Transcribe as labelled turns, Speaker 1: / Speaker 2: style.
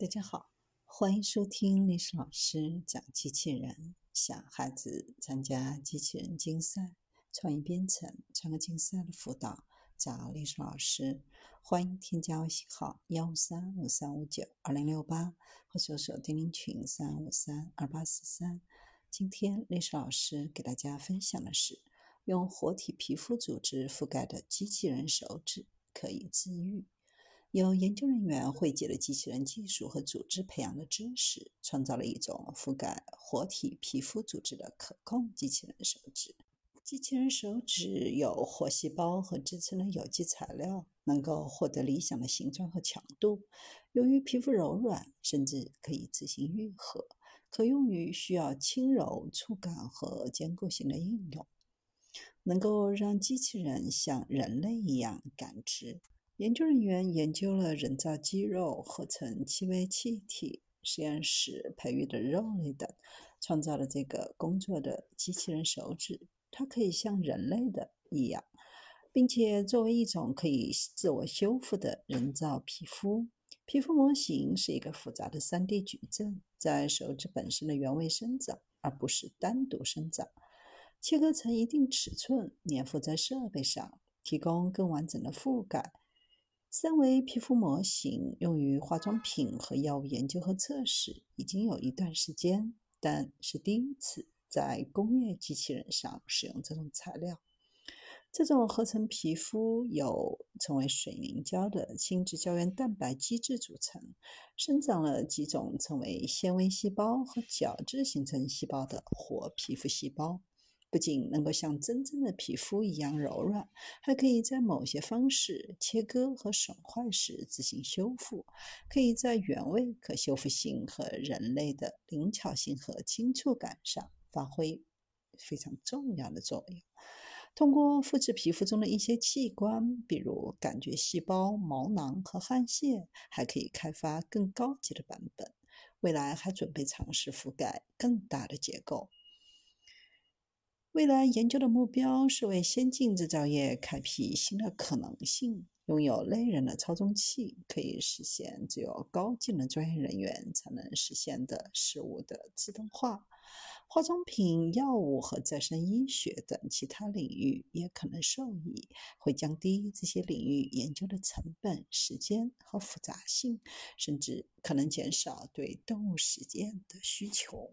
Speaker 1: 大家好，欢迎收听历史老师讲机器人。想孩子参加机器人竞赛、创意编程、创客竞赛的辅导，找历史老师。欢迎添加微信号幺三五三五九二零六八，或搜索钉钉群三五三二八四三。今天历史老师给大家分享的是，用活体皮肤组织覆盖的机器人手指可以治愈。有研究人员汇集了机器人技术和组织培养的知识，创造了一种覆盖活体皮肤组织的可控机器人手指。机器人手指有活细胞和支撑的有机材料，能够获得理想的形状和强度。由于皮肤柔软，甚至可以自行愈合，可用于需要轻柔触感和坚固性的应用，能够让机器人像人类一样感知。研究人员研究了人造肌肉、合成气味气体、实验室培育的肉类等，创造了这个工作的机器人手指。它可以像人类的一样，并且作为一种可以自我修复的人造皮肤。皮肤模型是一个复杂的 3D 矩阵，在手指本身的原位生长，而不是单独生长。切割成一定尺寸，粘附在设备上，提供更完整的覆盖。三维皮肤模型用于化妆品和药物研究和测试，已经有一段时间，但是第一次在工业机器人上使用这种材料。这种合成皮肤由称为水凝胶的心智胶原蛋白基质组成，生长了几种称为纤维细胞和角质形成细胞的活皮肤细胞。不仅能够像真正的皮肤一样柔软，还可以在某些方式切割和损坏时自行修复，可以在原位可修复性和人类的灵巧性和轻触感上发挥非常重要的作用。通过复制皮肤中的一些器官，比如感觉细胞、毛囊和汗腺，还可以开发更高级的版本。未来还准备尝试覆盖更大的结构。未来研究的目标是为先进制造业开辟新的可能性。拥有类人的操纵器，可以实现只有高技能专业人员才能实现的事物的自动化。化妆品、药物和再生医学等其他领域也可能受益，会降低这些领域研究的成本、时间和复杂性，甚至可能减少对动物实验的需求。